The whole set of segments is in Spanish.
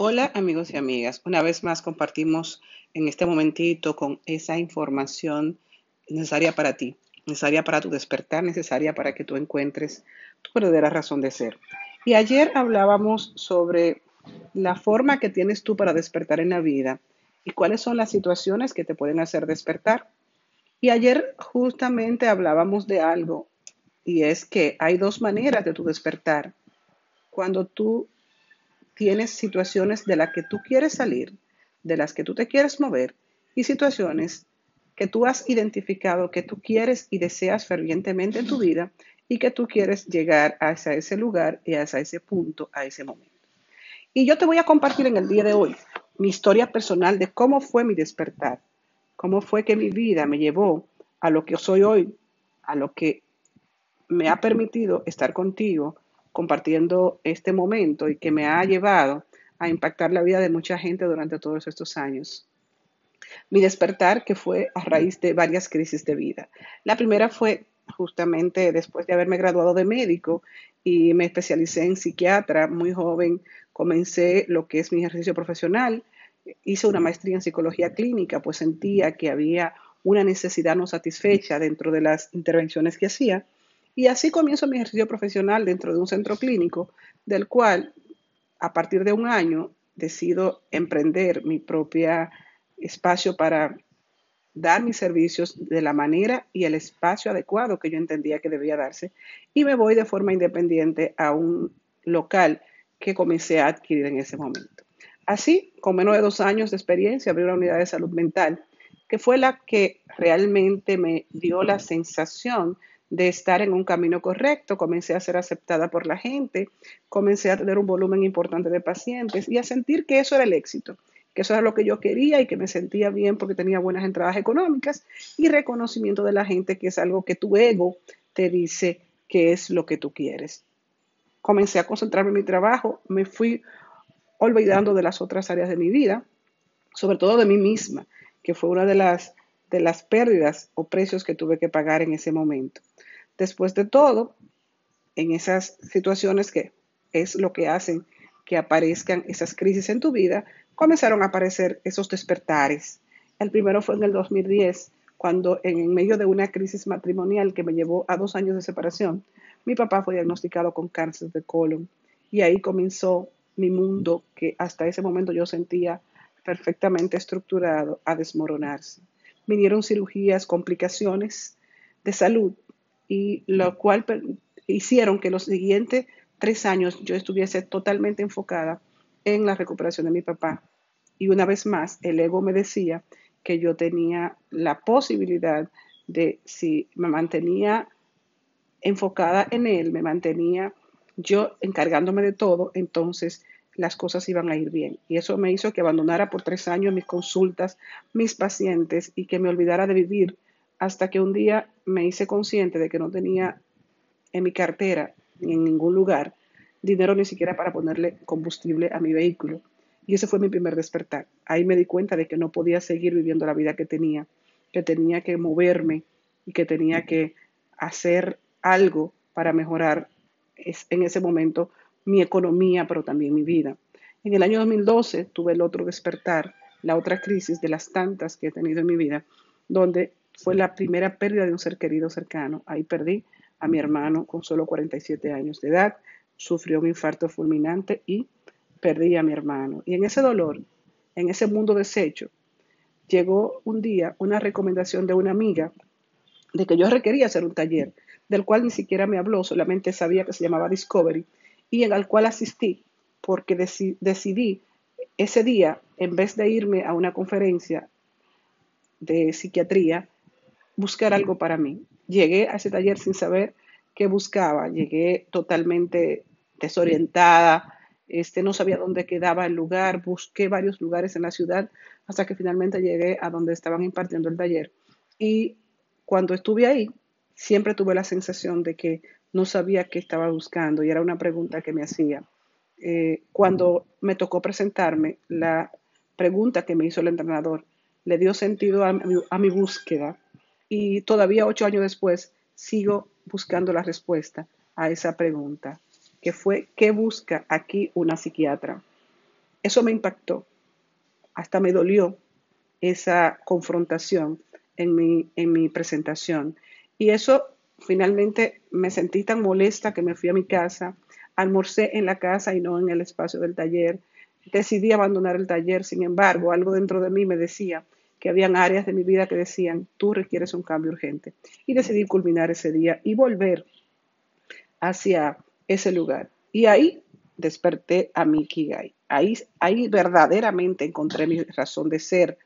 Hola amigos y amigas, una vez más compartimos en este momentito con esa información necesaria para ti, necesaria para tu despertar, necesaria para que tú encuentres tu verdadera razón de ser. Y ayer hablábamos sobre la forma que tienes tú para despertar en la vida y cuáles son las situaciones que te pueden hacer despertar. Y ayer justamente hablábamos de algo y es que hay dos maneras de tu despertar. Cuando tú tienes situaciones de las que tú quieres salir, de las que tú te quieres mover y situaciones que tú has identificado que tú quieres y deseas fervientemente en tu vida y que tú quieres llegar hacia ese lugar y hacia ese punto, a ese momento. Y yo te voy a compartir en el día de hoy mi historia personal de cómo fue mi despertar, cómo fue que mi vida me llevó a lo que soy hoy, a lo que me ha permitido estar contigo, compartiendo este momento y que me ha llevado a impactar la vida de mucha gente durante todos estos años. Mi despertar que fue a raíz de varias crisis de vida. La primera fue justamente después de haberme graduado de médico y me especialicé en psiquiatra muy joven, comencé lo que es mi ejercicio profesional, hice una maestría en psicología clínica, pues sentía que había una necesidad no satisfecha dentro de las intervenciones que hacía y así comienzo mi ejercicio profesional dentro de un centro clínico, del cual a partir de un año decido emprender mi propio espacio para dar mis servicios de la manera y el espacio adecuado que yo entendía que debía darse y me voy de forma independiente a un local que comencé a adquirir en ese momento. Así, con menos de dos años de experiencia, abrí una unidad de salud mental que fue la que realmente me dio la sensación de estar en un camino correcto, comencé a ser aceptada por la gente, comencé a tener un volumen importante de pacientes y a sentir que eso era el éxito, que eso era lo que yo quería y que me sentía bien porque tenía buenas entradas económicas y reconocimiento de la gente, que es algo que tu ego te dice que es lo que tú quieres. Comencé a concentrarme en mi trabajo, me fui olvidando de las otras áreas de mi vida, sobre todo de mí misma, que fue una de las de las pérdidas o precios que tuve que pagar en ese momento. Después de todo, en esas situaciones que es lo que hacen que aparezcan esas crisis en tu vida, comenzaron a aparecer esos despertares. El primero fue en el 2010, cuando en medio de una crisis matrimonial que me llevó a dos años de separación, mi papá fue diagnosticado con cáncer de colon. Y ahí comenzó mi mundo que hasta ese momento yo sentía perfectamente estructurado a desmoronarse vinieron cirugías, complicaciones de salud, y lo cual hicieron que los siguientes tres años yo estuviese totalmente enfocada en la recuperación de mi papá. Y una vez más, el ego me decía que yo tenía la posibilidad de, si me mantenía enfocada en él, me mantenía yo encargándome de todo, entonces las cosas iban a ir bien. Y eso me hizo que abandonara por tres años mis consultas, mis pacientes y que me olvidara de vivir hasta que un día me hice consciente de que no tenía en mi cartera ni en ningún lugar dinero ni siquiera para ponerle combustible a mi vehículo. Y ese fue mi primer despertar. Ahí me di cuenta de que no podía seguir viviendo la vida que tenía, que tenía que moverme y que tenía que hacer algo para mejorar en ese momento mi economía, pero también mi vida. En el año 2012 tuve el otro despertar, la otra crisis de las tantas que he tenido en mi vida, donde fue la primera pérdida de un ser querido cercano. Ahí perdí a mi hermano con solo 47 años de edad, sufrió un infarto fulminante y perdí a mi hermano. Y en ese dolor, en ese mundo deshecho, llegó un día una recomendación de una amiga de que yo requería hacer un taller, del cual ni siquiera me habló, solamente sabía que se llamaba Discovery y el cual asistí porque decidí ese día, en vez de irme a una conferencia de psiquiatría, buscar algo para mí. Llegué a ese taller sin saber qué buscaba, llegué totalmente desorientada, este, no sabía dónde quedaba el lugar, busqué varios lugares en la ciudad hasta que finalmente llegué a donde estaban impartiendo el taller. Y cuando estuve ahí, siempre tuve la sensación de que no sabía qué estaba buscando y era una pregunta que me hacía. Eh, cuando me tocó presentarme, la pregunta que me hizo el entrenador le dio sentido a mi, a mi búsqueda y todavía ocho años después sigo buscando la respuesta a esa pregunta, que fue, ¿qué busca aquí una psiquiatra? Eso me impactó, hasta me dolió esa confrontación en mi, en mi presentación. Y eso finalmente me sentí tan molesta que me fui a mi casa, almorcé en la casa y no en el espacio del taller. Decidí abandonar el taller, sin embargo, algo dentro de mí me decía que habían áreas de mi vida que decían, tú requieres un cambio urgente. Y decidí culminar ese día y volver hacia ese lugar. Y ahí desperté a mi Kigai. Ahí, ahí verdaderamente encontré mi razón de ser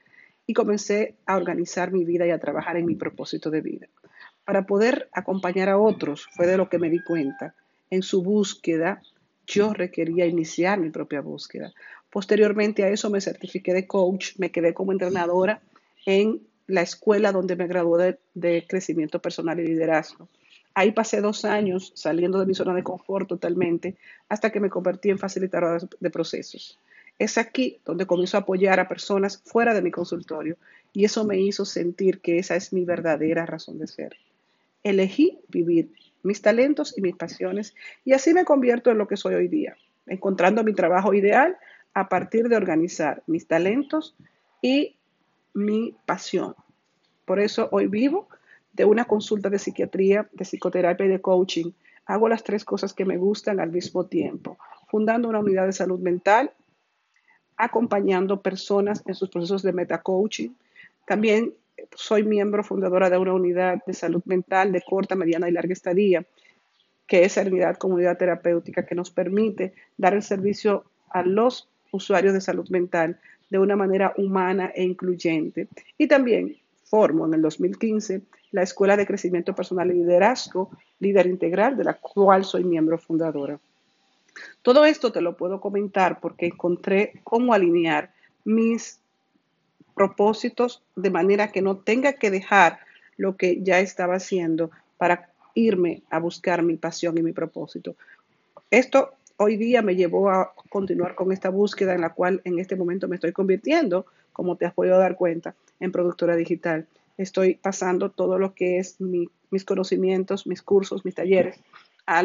y comencé a organizar mi vida y a trabajar en mi propósito de vida. Para poder acompañar a otros fue de lo que me di cuenta. En su búsqueda, yo requería iniciar mi propia búsqueda. Posteriormente a eso me certifiqué de coach, me quedé como entrenadora en la escuela donde me gradué de, crecimiento personal y liderazgo. Ahí pasé dos años saliendo de mi zona de confort totalmente hasta que me convertí en facilitadora de procesos. Es aquí donde comienzo a apoyar a personas fuera de mi consultorio y eso me hizo sentir que esa es mi verdadera razón de ser. Elegí vivir mis talentos y mis pasiones y así me convierto en lo que soy hoy día, encontrando mi trabajo ideal a partir de organizar mis talentos y mi pasión. Por eso hoy vivo de una consulta de psiquiatría, de psicoterapia y de coaching. Hago las tres cosas que me gustan al mismo tiempo, fundando una unidad de salud mental, acompañando personas en sus procesos de metacoaching. También soy miembro fundadora de una unidad de salud mental de corta, mediana y larga estadía, que es Serenidad Comunidad Terapéutica, que nos permite dar el servicio a los usuarios de salud mental de una manera humana e incluyente. Y también formo en el 2015 la Escuela de Crecimiento Personal y Liderazgo, líder integral, de la cual soy miembro fundadora. Todo esto te lo puedo comentar porque encontré cómo alinear mis propósitos de manera que no tenga que dejar lo que ya estaba haciendo para irme a buscar mi pasión y mi propósito. Esto hoy día me llevó a continuar con esta búsqueda en la cual en este momento me estoy convirtiendo, como te has podido dar cuenta, en productora digital. Estoy pasando todo lo que es mis conocimientos, mis cursos, mis talleres a,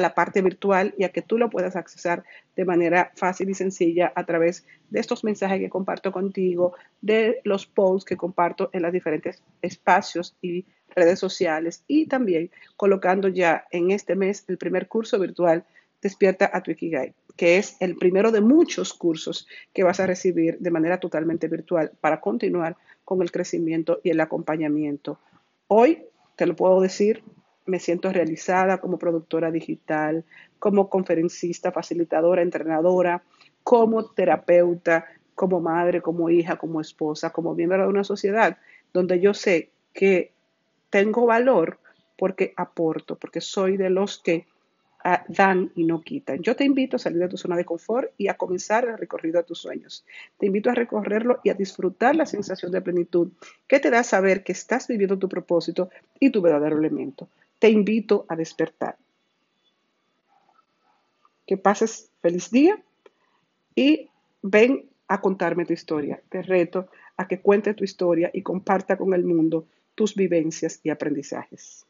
la parte virtual y a que tú lo puedas accesar de manera fácil y sencilla a través de estos mensajes que comparto contigo, de los posts que comparto en los diferentes espacios y redes sociales y también colocando ya en este mes el primer curso virtual Despierta a tu Ikigai, que es el primero de muchos cursos que vas a recibir de manera totalmente virtual para continuar con el crecimiento y el acompañamiento. Hoy, te lo puedo decir, me siento realizada como productora digital, como conferencista, facilitadora, entrenadora, como terapeuta, como madre, como hija, como esposa, como miembro de una sociedad donde yo sé que tengo valor porque aporto, porque soy de los que dan y no quitan. Yo te invito a salir de tu zona de confort y a comenzar el recorrido a tus sueños. Te invito a recorrerlo y a disfrutar la sensación de plenitud que te da saber que estás viviendo tu propósito y tu verdadero elemento. Te invito a despertar. Que pases feliz día y ven a contarme tu historia. Te reto a que cuente tu historia y comparta con el mundo tus vivencias y aprendizajes.